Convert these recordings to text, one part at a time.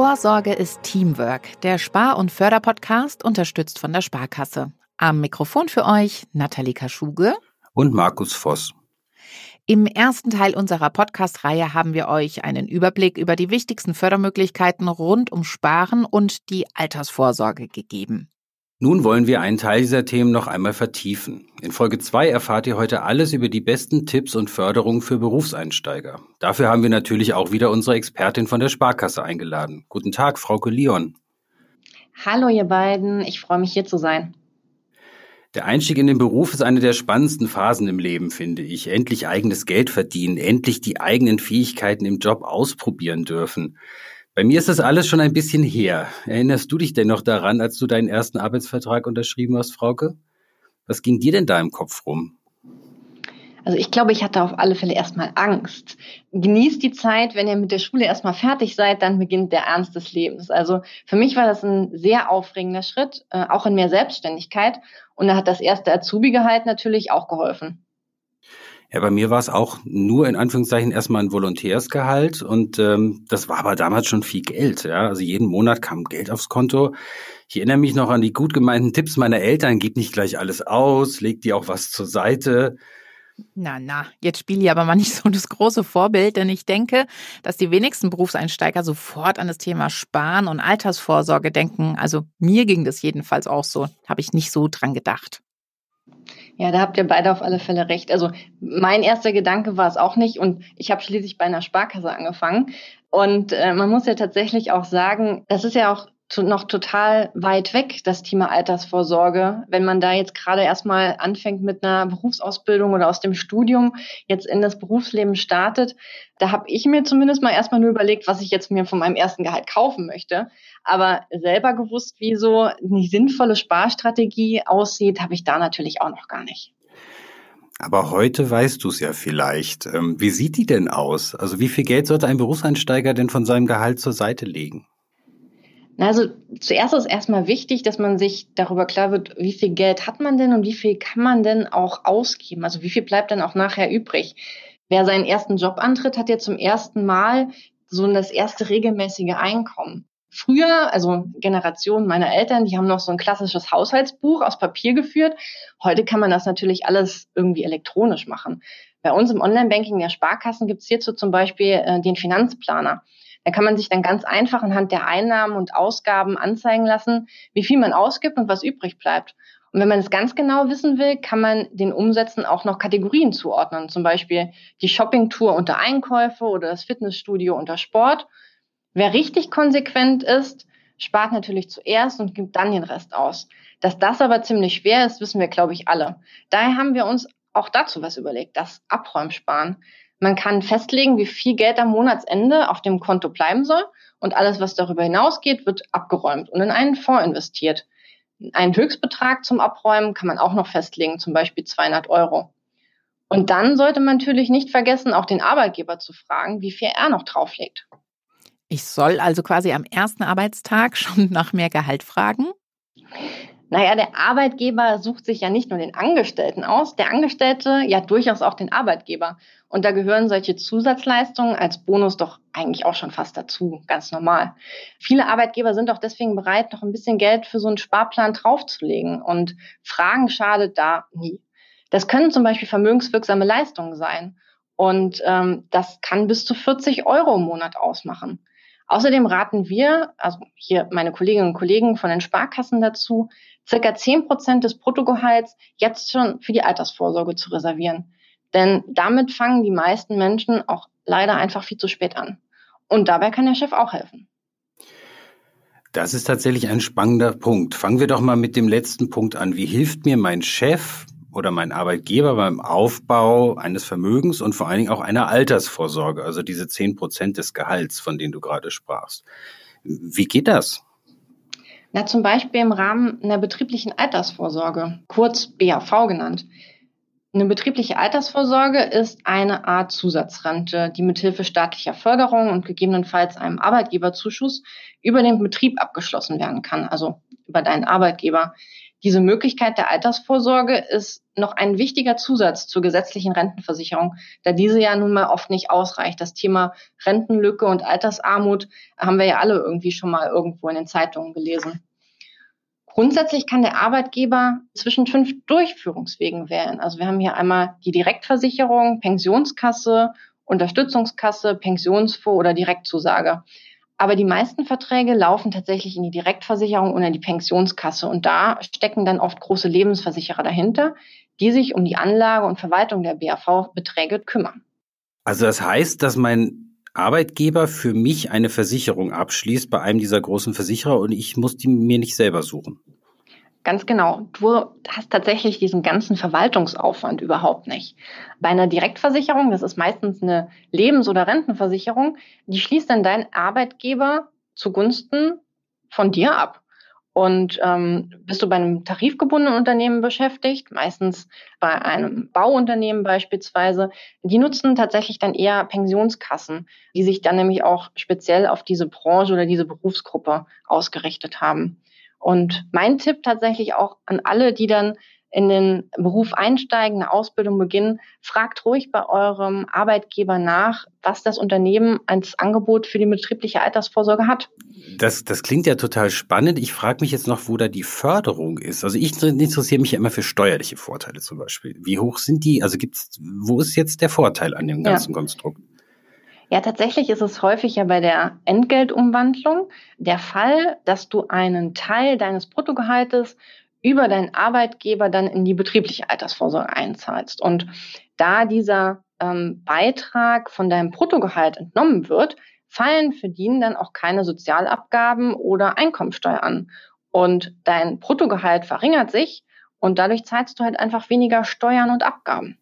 Vorsorge ist Teamwork, der Spar- und Förderpodcast, unterstützt von der Sparkasse. Am Mikrofon für euch Nathalie Kaschuge und Markus Voss. Im ersten Teil unserer Podcast-Reihe haben wir euch einen Überblick über die wichtigsten Fördermöglichkeiten rund um Sparen und die Altersvorsorge gegeben. Nun wollen wir einen Teil dieser Themen noch einmal vertiefen. In Folge 2 erfahrt ihr heute alles über die besten Tipps und Förderungen für Berufseinsteiger. Dafür haben wir natürlich auch wieder unsere Expertin von der Sparkasse eingeladen. Guten Tag, Frauke Leon. Hallo ihr beiden, ich freue mich hier zu sein. Der Einstieg in den Beruf ist eine der spannendsten Phasen im Leben, finde ich. Endlich eigenes Geld verdienen, endlich die eigenen Fähigkeiten im Job ausprobieren dürfen. Bei mir ist das alles schon ein bisschen her. Erinnerst du dich denn noch daran, als du deinen ersten Arbeitsvertrag unterschrieben hast, Frauke? Was ging dir denn da im Kopf rum? Also ich glaube, ich hatte auf alle Fälle erstmal Angst. Genießt die Zeit, wenn ihr mit der Schule erstmal fertig seid, dann beginnt der Ernst des Lebens. Also für mich war das ein sehr aufregender Schritt, äh, auch in mehr Selbstständigkeit. Und da hat das erste Azubi-Gehalt natürlich auch geholfen. Ja, bei mir war es auch nur in Anführungszeichen erstmal ein Volontärsgehalt und ähm, das war aber damals schon viel Geld. Ja, also jeden Monat kam Geld aufs Konto. Ich erinnere mich noch an die gut gemeinten Tipps meiner Eltern: Gib nicht gleich alles aus, leg dir auch was zur Seite. Na, na, jetzt spiele ich aber mal nicht so das große Vorbild, denn ich denke, dass die wenigsten Berufseinsteiger sofort an das Thema Sparen und Altersvorsorge denken. Also mir ging das jedenfalls auch so, habe ich nicht so dran gedacht. Ja, da habt ihr beide auf alle Fälle recht. Also mein erster Gedanke war es auch nicht und ich habe schließlich bei einer Sparkasse angefangen. Und äh, man muss ja tatsächlich auch sagen, das ist ja auch noch total weit weg, das Thema Altersvorsorge. Wenn man da jetzt gerade erstmal anfängt mit einer Berufsausbildung oder aus dem Studium jetzt in das Berufsleben startet, da habe ich mir zumindest mal erstmal nur überlegt, was ich jetzt mir von meinem ersten Gehalt kaufen möchte. Aber selber gewusst, wie so eine sinnvolle Sparstrategie aussieht, habe ich da natürlich auch noch gar nicht. Aber heute weißt du es ja vielleicht. Ähm, wie sieht die denn aus? Also wie viel Geld sollte ein Berufseinsteiger denn von seinem Gehalt zur Seite legen? Also zuerst ist erstmal wichtig, dass man sich darüber klar wird, wie viel Geld hat man denn und wie viel kann man denn auch ausgeben? Also wie viel bleibt dann auch nachher übrig? Wer seinen ersten Job antritt, hat ja zum ersten Mal so das erste regelmäßige Einkommen. Früher, also Generation meiner Eltern, die haben noch so ein klassisches Haushaltsbuch aus Papier geführt. Heute kann man das natürlich alles irgendwie elektronisch machen. Bei uns im Online-Banking der Sparkassen gibt es hierzu zum Beispiel äh, den Finanzplaner. Da kann man sich dann ganz einfach anhand der Einnahmen und Ausgaben anzeigen lassen, wie viel man ausgibt und was übrig bleibt. Und wenn man es ganz genau wissen will, kann man den Umsätzen auch noch Kategorien zuordnen. Zum Beispiel die Shoppingtour unter Einkäufe oder das Fitnessstudio unter Sport. Wer richtig konsequent ist, spart natürlich zuerst und gibt dann den Rest aus. Dass das aber ziemlich schwer ist, wissen wir, glaube ich, alle. Daher haben wir uns auch dazu was überlegt, das Abräumsparen. Man kann festlegen, wie viel Geld am Monatsende auf dem Konto bleiben soll und alles, was darüber hinausgeht, wird abgeräumt und in einen Fonds investiert. Einen Höchstbetrag zum Abräumen kann man auch noch festlegen, zum Beispiel 200 Euro. Und dann sollte man natürlich nicht vergessen, auch den Arbeitgeber zu fragen, wie viel er noch drauflegt. Ich soll also quasi am ersten Arbeitstag schon nach mehr Gehalt fragen? Naja, der Arbeitgeber sucht sich ja nicht nur den Angestellten aus, der Angestellte ja durchaus auch den Arbeitgeber. Und da gehören solche Zusatzleistungen als Bonus doch eigentlich auch schon fast dazu, ganz normal. Viele Arbeitgeber sind auch deswegen bereit, noch ein bisschen Geld für so einen Sparplan draufzulegen. Und Fragen schadet da nie. Das können zum Beispiel vermögenswirksame Leistungen sein. Und ähm, das kann bis zu 40 Euro im Monat ausmachen. Außerdem raten wir, also hier meine Kolleginnen und Kollegen von den Sparkassen dazu, circa 10 Prozent des Bruttogehalts jetzt schon für die Altersvorsorge zu reservieren. Denn damit fangen die meisten Menschen auch leider einfach viel zu spät an. Und dabei kann der Chef auch helfen. Das ist tatsächlich ein spannender Punkt. Fangen wir doch mal mit dem letzten Punkt an. Wie hilft mir mein Chef oder mein Arbeitgeber beim Aufbau eines Vermögens und vor allen Dingen auch einer Altersvorsorge, also diese zehn Prozent des Gehalts, von denen du gerade sprachst. Wie geht das? Na, zum Beispiel im Rahmen einer betrieblichen Altersvorsorge, kurz BAV genannt. Eine betriebliche Altersvorsorge ist eine Art Zusatzrente, die mithilfe staatlicher Förderung und gegebenenfalls einem Arbeitgeberzuschuss über den Betrieb abgeschlossen werden kann, also über deinen Arbeitgeber. Diese Möglichkeit der Altersvorsorge ist noch ein wichtiger Zusatz zur gesetzlichen Rentenversicherung, da diese ja nun mal oft nicht ausreicht. Das Thema Rentenlücke und Altersarmut haben wir ja alle irgendwie schon mal irgendwo in den Zeitungen gelesen. Grundsätzlich kann der Arbeitgeber zwischen fünf Durchführungswegen wählen. Also wir haben hier einmal die Direktversicherung, Pensionskasse, Unterstützungskasse, Pensionsfonds oder Direktzusage. Aber die meisten Verträge laufen tatsächlich in die Direktversicherung oder in die Pensionskasse. Und da stecken dann oft große Lebensversicherer dahinter, die sich um die Anlage und Verwaltung der BAV-Beträge kümmern. Also das heißt, dass mein Arbeitgeber für mich eine Versicherung abschließt bei einem dieser großen Versicherer und ich muss die mir nicht selber suchen. Ganz genau. Du hast tatsächlich diesen ganzen Verwaltungsaufwand überhaupt nicht. Bei einer Direktversicherung, das ist meistens eine Lebens- oder Rentenversicherung, die schließt dann dein Arbeitgeber zugunsten von dir ab. Und ähm, bist du bei einem tarifgebundenen Unternehmen beschäftigt, meistens bei einem Bauunternehmen beispielsweise, die nutzen tatsächlich dann eher Pensionskassen, die sich dann nämlich auch speziell auf diese Branche oder diese Berufsgruppe ausgerichtet haben. Und mein Tipp tatsächlich auch an alle, die dann in den Beruf einsteigen, eine Ausbildung beginnen, fragt ruhig bei eurem Arbeitgeber nach, was das Unternehmen als Angebot für die betriebliche Altersvorsorge hat. Das, das klingt ja total spannend. Ich frage mich jetzt noch, wo da die Förderung ist. Also ich interessiere mich ja immer für steuerliche Vorteile zum Beispiel. Wie hoch sind die? Also gibt's, wo ist jetzt der Vorteil an dem ganzen ja. Konstrukt? Ja, tatsächlich ist es häufig ja bei der Entgeltumwandlung der Fall, dass du einen Teil deines Bruttogehaltes über deinen Arbeitgeber dann in die betriebliche Altersvorsorge einzahlst. Und da dieser ähm, Beitrag von deinem Bruttogehalt entnommen wird, fallen für den dann auch keine Sozialabgaben oder Einkommensteuer an. Und dein Bruttogehalt verringert sich und dadurch zahlst du halt einfach weniger Steuern und Abgaben.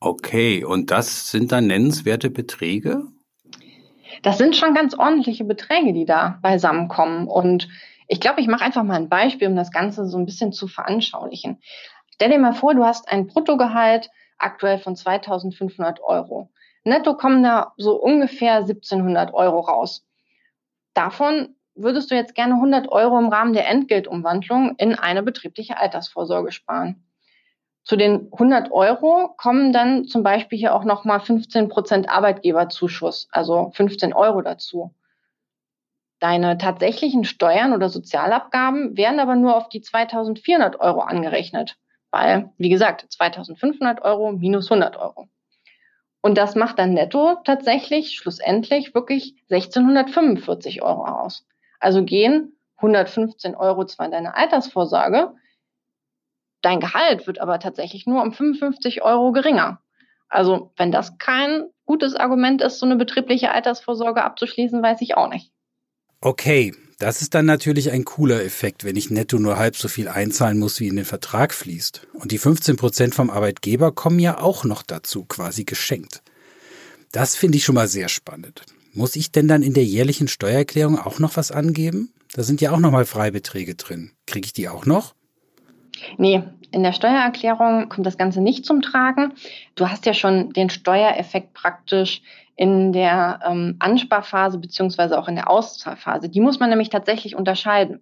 Okay, und das sind dann nennenswerte Beträge? Das sind schon ganz ordentliche Beträge, die da beisammenkommen. Und ich glaube, ich mache einfach mal ein Beispiel, um das Ganze so ein bisschen zu veranschaulichen. Stell dir mal vor, du hast ein Bruttogehalt aktuell von 2500 Euro. Netto kommen da so ungefähr 1700 Euro raus. Davon würdest du jetzt gerne 100 Euro im Rahmen der Entgeltumwandlung in eine betriebliche Altersvorsorge sparen. Zu den 100 Euro kommen dann zum Beispiel hier auch nochmal 15 Prozent Arbeitgeberzuschuss, also 15 Euro dazu. Deine tatsächlichen Steuern oder Sozialabgaben werden aber nur auf die 2400 Euro angerechnet, weil, wie gesagt, 2500 Euro minus 100 Euro. Und das macht dann netto tatsächlich schlussendlich wirklich 1645 Euro aus. Also gehen 115 Euro zwar in deine Altersvorsorge, Dein Gehalt wird aber tatsächlich nur um 55 Euro geringer. Also wenn das kein gutes Argument ist, so eine betriebliche Altersvorsorge abzuschließen, weiß ich auch nicht. Okay, das ist dann natürlich ein cooler Effekt, wenn ich netto nur halb so viel einzahlen muss, wie in den Vertrag fließt. Und die 15 Prozent vom Arbeitgeber kommen ja auch noch dazu, quasi geschenkt. Das finde ich schon mal sehr spannend. Muss ich denn dann in der jährlichen Steuererklärung auch noch was angeben? Da sind ja auch nochmal Freibeträge drin. Kriege ich die auch noch? Nee, in der Steuererklärung kommt das Ganze nicht zum Tragen. Du hast ja schon den Steuereffekt praktisch in der ähm, Ansparphase beziehungsweise auch in der Auszahlphase. Die muss man nämlich tatsächlich unterscheiden.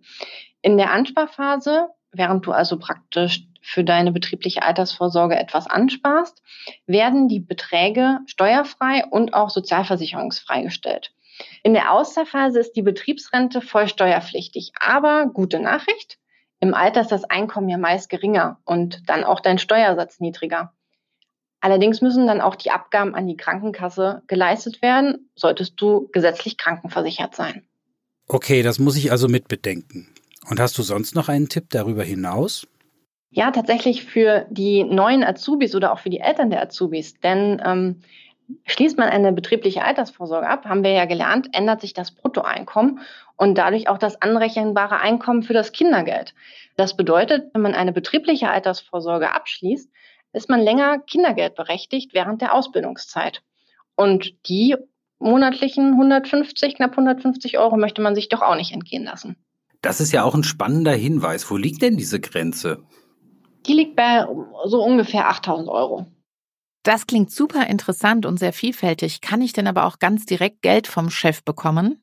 In der Ansparphase, während du also praktisch für deine betriebliche Altersvorsorge etwas ansparst, werden die Beträge steuerfrei und auch sozialversicherungsfrei gestellt. In der Auszahlphase ist die Betriebsrente voll steuerpflichtig. Aber gute Nachricht, im Alter ist das Einkommen ja meist geringer und dann auch dein Steuersatz niedriger. Allerdings müssen dann auch die Abgaben an die Krankenkasse geleistet werden, solltest du gesetzlich krankenversichert sein. Okay, das muss ich also mitbedenken. Und hast du sonst noch einen Tipp darüber hinaus? Ja, tatsächlich für die neuen Azubis oder auch für die Eltern der Azubis. Denn ähm, Schließt man eine betriebliche Altersvorsorge ab, haben wir ja gelernt, ändert sich das Bruttoeinkommen und dadurch auch das anrechenbare Einkommen für das Kindergeld. Das bedeutet, wenn man eine betriebliche Altersvorsorge abschließt, ist man länger Kindergeld berechtigt während der Ausbildungszeit. Und die monatlichen 150, knapp 150 Euro möchte man sich doch auch nicht entgehen lassen. Das ist ja auch ein spannender Hinweis. Wo liegt denn diese Grenze? Die liegt bei so ungefähr 8000 Euro. Das klingt super interessant und sehr vielfältig. Kann ich denn aber auch ganz direkt Geld vom Chef bekommen?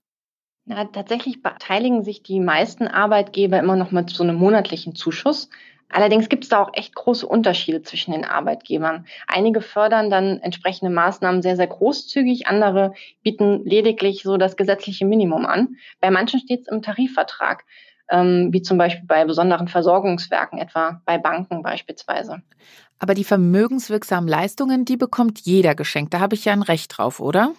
Na, tatsächlich beteiligen sich die meisten Arbeitgeber immer noch mit so einem monatlichen Zuschuss. Allerdings gibt es da auch echt große Unterschiede zwischen den Arbeitgebern. Einige fördern dann entsprechende Maßnahmen sehr, sehr großzügig, andere bieten lediglich so das gesetzliche Minimum an. Bei manchen steht es im Tarifvertrag, ähm, wie zum Beispiel bei besonderen Versorgungswerken, etwa bei Banken beispielsweise. Aber die vermögenswirksamen Leistungen, die bekommt jeder geschenkt. Da habe ich ja ein Recht drauf, oder?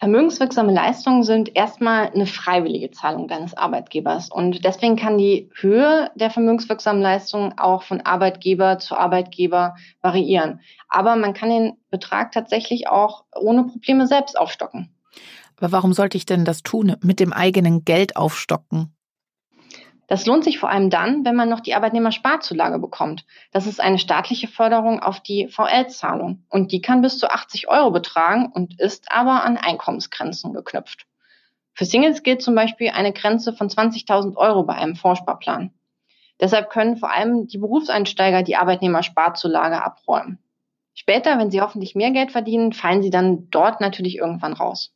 Vermögenswirksame Leistungen sind erstmal eine freiwillige Zahlung deines Arbeitgebers. Und deswegen kann die Höhe der vermögenswirksamen Leistungen auch von Arbeitgeber zu Arbeitgeber variieren. Aber man kann den Betrag tatsächlich auch ohne Probleme selbst aufstocken. Aber warum sollte ich denn das tun, mit dem eigenen Geld aufstocken? Das lohnt sich vor allem dann, wenn man noch die Arbeitnehmersparzulage bekommt. Das ist eine staatliche Förderung auf die VL-Zahlung und die kann bis zu 80 Euro betragen und ist aber an Einkommensgrenzen geknüpft. Für Singles gilt zum Beispiel eine Grenze von 20.000 Euro bei einem Vorsparplan. Deshalb können vor allem die Berufseinsteiger die Arbeitnehmersparzulage abräumen. Später, wenn sie hoffentlich mehr Geld verdienen, fallen sie dann dort natürlich irgendwann raus.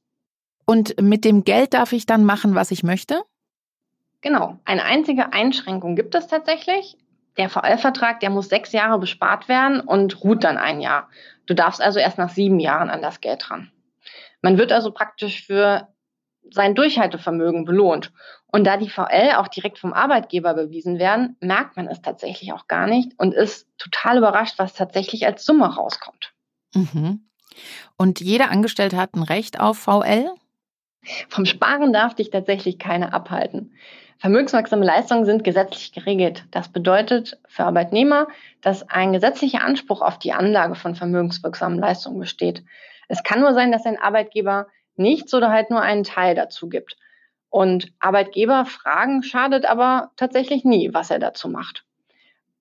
Und mit dem Geld darf ich dann machen, was ich möchte? Genau. Eine einzige Einschränkung gibt es tatsächlich. Der VL-Vertrag, der muss sechs Jahre bespart werden und ruht dann ein Jahr. Du darfst also erst nach sieben Jahren an das Geld ran. Man wird also praktisch für sein Durchhaltevermögen belohnt. Und da die VL auch direkt vom Arbeitgeber bewiesen werden, merkt man es tatsächlich auch gar nicht und ist total überrascht, was tatsächlich als Summe rauskommt. Mhm. Und jeder Angestellte hat ein Recht auf VL? Vom Sparen darf dich tatsächlich keiner abhalten. Vermögenswirksame Leistungen sind gesetzlich geregelt. Das bedeutet für Arbeitnehmer, dass ein gesetzlicher Anspruch auf die Anlage von vermögenswirksamen Leistungen besteht. Es kann nur sein, dass ein Arbeitgeber nichts oder halt nur einen Teil dazu gibt. Und Arbeitgeber fragen schadet aber tatsächlich nie, was er dazu macht.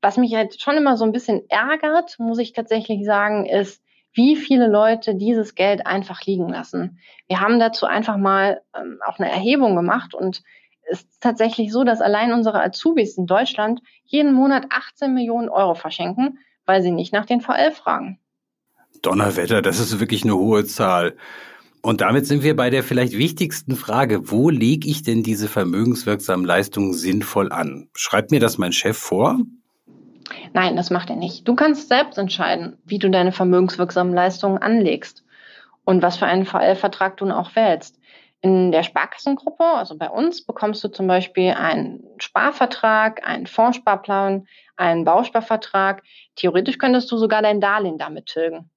Was mich jetzt schon immer so ein bisschen ärgert, muss ich tatsächlich sagen, ist, wie viele Leute dieses Geld einfach liegen lassen. Wir haben dazu einfach mal ähm, auch eine Erhebung gemacht und ist tatsächlich so, dass allein unsere Azubis in Deutschland jeden Monat 18 Millionen Euro verschenken, weil sie nicht nach den VL fragen. Donnerwetter, das ist wirklich eine hohe Zahl. Und damit sind wir bei der vielleicht wichtigsten Frage, wo lege ich denn diese vermögenswirksamen Leistungen sinnvoll an? Schreibt mir das mein Chef vor? Nein, das macht er nicht. Du kannst selbst entscheiden, wie du deine vermögenswirksamen Leistungen anlegst und was für einen VL-Vertrag du auch wählst. In der Sparkassengruppe, also bei uns, bekommst du zum Beispiel einen Sparvertrag, einen Fondssparplan, einen Bausparvertrag. Theoretisch könntest du sogar dein Darlehen damit tilgen.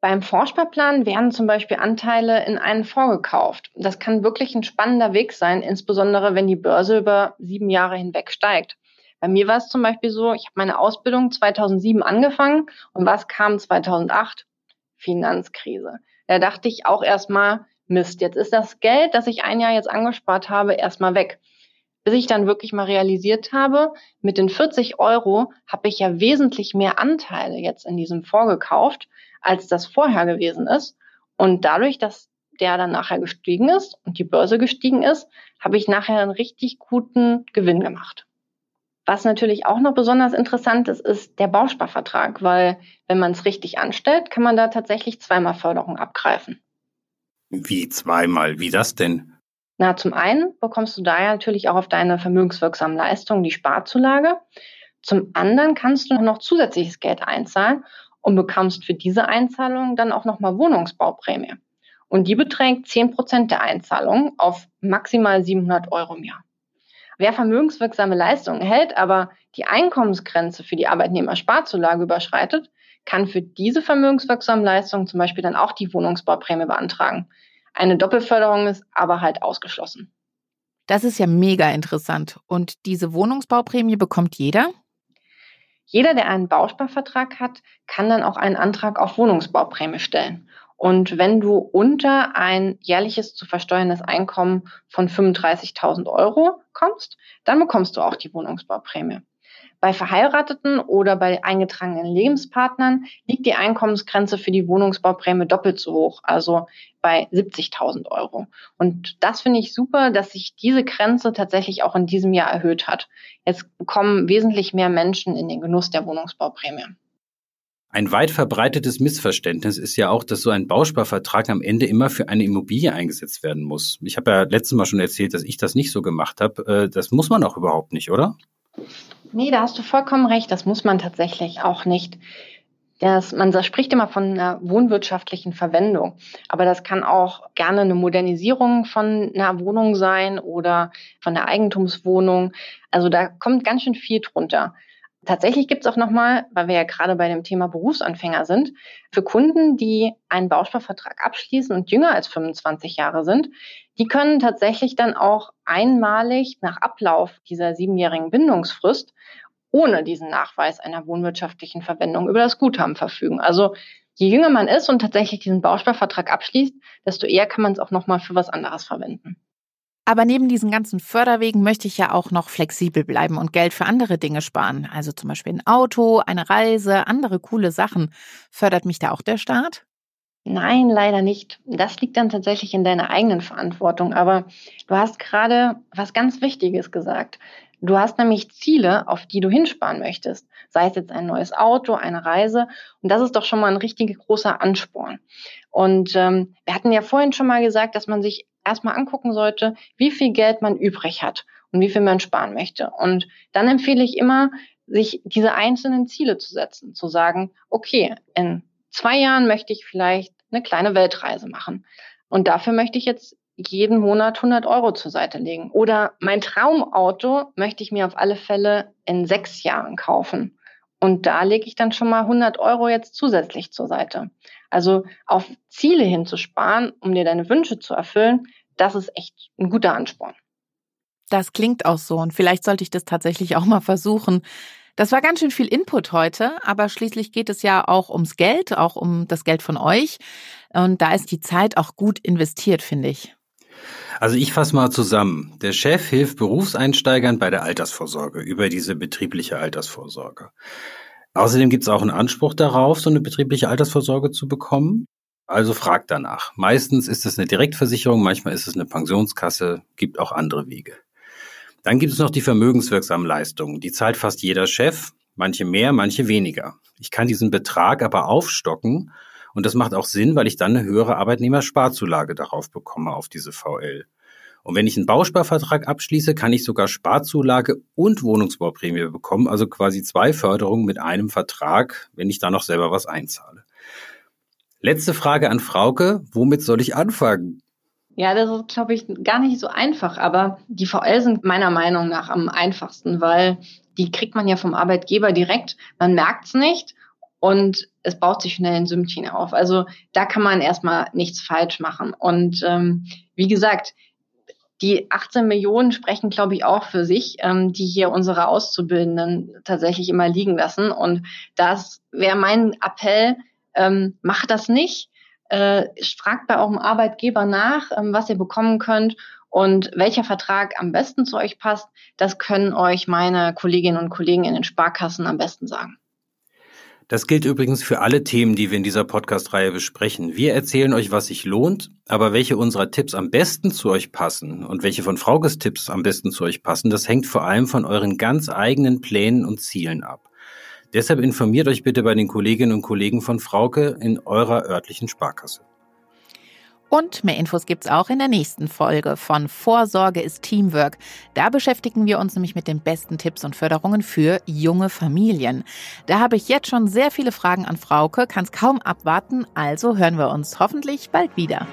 Beim Fondssparplan werden zum Beispiel Anteile in einen Fonds gekauft. Das kann wirklich ein spannender Weg sein, insbesondere wenn die Börse über sieben Jahre hinweg steigt. Bei mir war es zum Beispiel so, ich habe meine Ausbildung 2007 angefangen und was kam 2008? Finanzkrise. Da dachte ich auch erstmal, Mist, jetzt ist das Geld, das ich ein Jahr jetzt angespart habe, erstmal weg. Bis ich dann wirklich mal realisiert habe, mit den 40 Euro habe ich ja wesentlich mehr Anteile jetzt in diesem Fonds gekauft, als das vorher gewesen ist. Und dadurch, dass der dann nachher gestiegen ist und die Börse gestiegen ist, habe ich nachher einen richtig guten Gewinn gemacht. Was natürlich auch noch besonders interessant ist, ist der Bausparvertrag, weil wenn man es richtig anstellt, kann man da tatsächlich zweimal Förderung abgreifen. Wie zweimal? Wie das denn? Na, zum einen bekommst du da ja natürlich auch auf deine vermögenswirksamen Leistungen die Sparzulage. Zum anderen kannst du noch zusätzliches Geld einzahlen und bekommst für diese Einzahlung dann auch nochmal Wohnungsbauprämie. Und die beträgt 10 Prozent der Einzahlung auf maximal 700 Euro im Jahr. Wer vermögenswirksame Leistungen erhält, aber die Einkommensgrenze für die Arbeitnehmersparzulage überschreitet, kann für diese vermögenswirksamen Leistungen zum Beispiel dann auch die Wohnungsbauprämie beantragen. Eine Doppelförderung ist aber halt ausgeschlossen. Das ist ja mega interessant. Und diese Wohnungsbauprämie bekommt jeder? Jeder, der einen Bausparvertrag hat, kann dann auch einen Antrag auf Wohnungsbauprämie stellen. Und wenn du unter ein jährliches zu versteuerndes Einkommen von 35.000 Euro kommst, dann bekommst du auch die Wohnungsbauprämie. Bei Verheirateten oder bei eingetragenen Lebenspartnern liegt die Einkommensgrenze für die Wohnungsbauprämie doppelt so hoch, also bei 70.000 Euro. Und das finde ich super, dass sich diese Grenze tatsächlich auch in diesem Jahr erhöht hat. Jetzt kommen wesentlich mehr Menschen in den Genuss der Wohnungsbauprämie. Ein weit verbreitetes Missverständnis ist ja auch, dass so ein Bausparvertrag am Ende immer für eine Immobilie eingesetzt werden muss. Ich habe ja letztes Mal schon erzählt, dass ich das nicht so gemacht habe. Äh, das muss man auch überhaupt nicht, oder? Nee, da hast du vollkommen recht. Das muss man tatsächlich auch nicht. Das, man spricht immer von einer wohnwirtschaftlichen Verwendung, aber das kann auch gerne eine Modernisierung von einer Wohnung sein oder von der Eigentumswohnung. Also da kommt ganz schön viel drunter. Tatsächlich gibt es auch nochmal, weil wir ja gerade bei dem Thema Berufsanfänger sind, für Kunden, die einen Bausparvertrag abschließen und jünger als 25 Jahre sind, die können tatsächlich dann auch einmalig nach Ablauf dieser siebenjährigen Bindungsfrist ohne diesen Nachweis einer wohnwirtschaftlichen Verwendung über das Guthaben verfügen. Also je jünger man ist und tatsächlich diesen Bausparvertrag abschließt, desto eher kann man es auch nochmal für was anderes verwenden. Aber neben diesen ganzen Förderwegen möchte ich ja auch noch flexibel bleiben und Geld für andere Dinge sparen. Also zum Beispiel ein Auto, eine Reise, andere coole Sachen. Fördert mich da auch der Staat? Nein, leider nicht. Das liegt dann tatsächlich in deiner eigenen Verantwortung. Aber du hast gerade was ganz Wichtiges gesagt. Du hast nämlich Ziele, auf die du hinsparen möchtest. Sei es jetzt ein neues Auto, eine Reise. Und das ist doch schon mal ein richtig großer Ansporn. Und ähm, wir hatten ja vorhin schon mal gesagt, dass man sich erstmal angucken sollte, wie viel Geld man übrig hat und wie viel man sparen möchte. Und dann empfehle ich immer, sich diese einzelnen Ziele zu setzen, zu sagen, okay, in zwei Jahren möchte ich vielleicht eine kleine Weltreise machen. Und dafür möchte ich jetzt jeden Monat 100 Euro zur Seite legen. Oder mein Traumauto möchte ich mir auf alle Fälle in sechs Jahren kaufen. Und da lege ich dann schon mal 100 Euro jetzt zusätzlich zur Seite. Also auf Ziele hinzusparen, um dir deine Wünsche zu erfüllen, das ist echt ein guter Ansporn. Das klingt auch so und vielleicht sollte ich das tatsächlich auch mal versuchen. Das war ganz schön viel Input heute, aber schließlich geht es ja auch ums Geld, auch um das Geld von euch. Und da ist die Zeit auch gut investiert, finde ich. Also ich fasse mal zusammen. Der Chef hilft Berufseinsteigern bei der Altersvorsorge über diese betriebliche Altersvorsorge. Außerdem gibt es auch einen Anspruch darauf, so eine betriebliche Altersvorsorge zu bekommen. Also fragt danach. Meistens ist es eine Direktversicherung, manchmal ist es eine Pensionskasse, gibt auch andere Wege. Dann gibt es noch die vermögenswirksamen Leistungen. Die zahlt fast jeder Chef, manche mehr, manche weniger. Ich kann diesen Betrag aber aufstocken und das macht auch Sinn, weil ich dann eine höhere Arbeitnehmersparzulage darauf bekomme, auf diese VL. Und wenn ich einen Bausparvertrag abschließe, kann ich sogar Sparzulage und Wohnungsbauprämie bekommen, also quasi zwei Förderungen mit einem Vertrag, wenn ich da noch selber was einzahle. Letzte Frage an Frauke, womit soll ich anfangen? Ja, das ist, glaube ich, gar nicht so einfach, aber die VL sind meiner Meinung nach am einfachsten, weil die kriegt man ja vom Arbeitgeber direkt, man merkt es nicht und es baut sich schnell ein Sümmchen auf. Also da kann man erstmal nichts falsch machen. Und ähm, wie gesagt, die 18 Millionen sprechen, glaube ich, auch für sich, ähm, die hier unsere Auszubildenden tatsächlich immer liegen lassen. Und das wäre mein Appell, ähm, macht das nicht. Äh, fragt bei eurem Arbeitgeber nach, ähm, was ihr bekommen könnt und welcher Vertrag am besten zu euch passt. Das können euch meine Kolleginnen und Kollegen in den Sparkassen am besten sagen. Das gilt übrigens für alle Themen, die wir in dieser Podcast-Reihe besprechen. Wir erzählen euch, was sich lohnt, aber welche unserer Tipps am besten zu euch passen und welche von Fraukes Tipps am besten zu euch passen, das hängt vor allem von euren ganz eigenen Plänen und Zielen ab. Deshalb informiert euch bitte bei den Kolleginnen und Kollegen von Frauke in eurer örtlichen Sparkasse. Und mehr Infos gibt's auch in der nächsten Folge von Vorsorge ist Teamwork. Da beschäftigen wir uns nämlich mit den besten Tipps und Förderungen für junge Familien. Da habe ich jetzt schon sehr viele Fragen an Frauke, kann es kaum abwarten, also hören wir uns hoffentlich bald wieder.